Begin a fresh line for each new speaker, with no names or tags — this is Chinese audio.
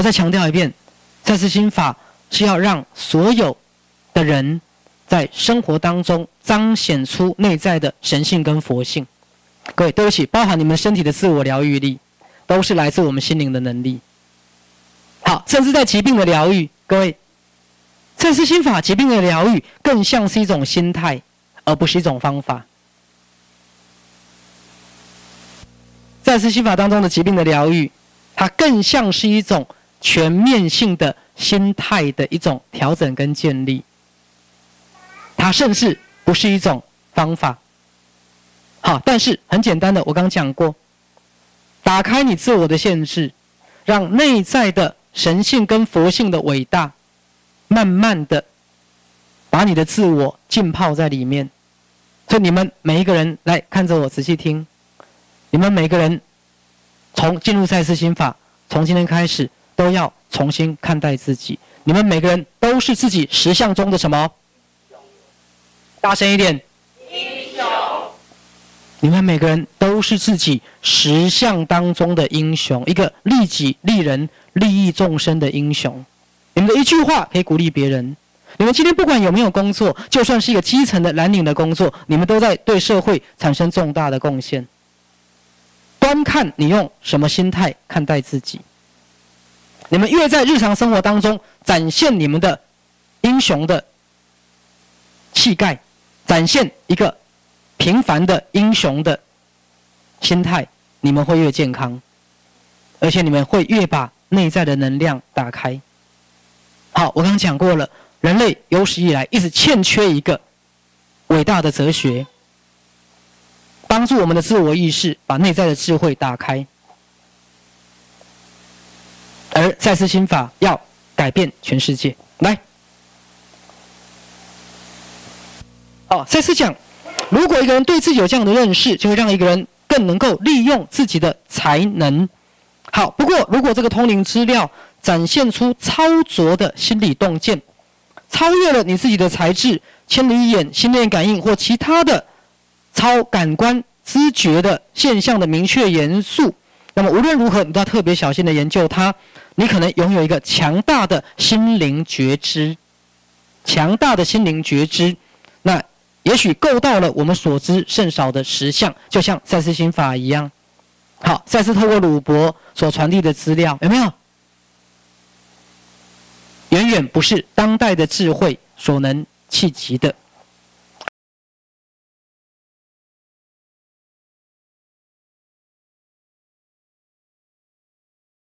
我再强调一遍，赛斯心法是要让所有的人在生活当中彰显出内在的神性跟佛性。各位，对不起，包含你们身体的自我疗愈力，都是来自我们心灵的能力。好，甚至在疾病的疗愈，各位，赛斯心法疾病的疗愈更像是一种心态，而不是一种方法。赛斯心法当中的疾病的疗愈，它更像是一种全面性的心态的一种调整跟建立。它甚至不是一种方法。好，但是很简单的，我刚讲过，打开你自我的限制，让内在的神性跟佛性的伟大，慢慢的把你的自我浸泡在里面。所以你们每一个人来看着我，仔细听，你们每个人从进入赛斯心法，从今天开始都要重新看待自己。你们每个人都是自己实相中的什么？大声一点。英雄你们每个人都是自己实相当中的英雄，一个利己利人、利益众生的英雄。你们的一句话可以鼓励别人。你们今天不管有没有工作，就算是一个基层的蓝领的工作，你们都在对社会产生重大的贡献。端看你用什么心态看待自己。你们越在日常生活当中展现你们的英雄的气概，展现一个。平凡的英雄的心态，你们会越健康，而且你们会越把内在的能量打开。好，我刚刚讲过了，人类有史以来一直欠缺一个伟大的哲学，帮助我们的自我意识把内在的智慧打开。而赛斯心法要改变全世界，来，哦，赛斯讲。如果一个人对自己有这样的认识，就会让一个人更能够利用自己的才能。好，不过如果这个通灵资料展现出超卓的心理洞见，超越了你自己的才智、千里眼、心电感应或其他的超感官知觉的现象的明确元素，那么无论如何，你都要特别小心的研究它。你可能拥有一个强大的心灵觉知，强大的心灵觉知，那。也许够到了我们所知甚少的实相，就像赛斯心法一样。好，赛斯透过鲁伯所传递的资料，有没有？远远不是当代的智慧所能企及的。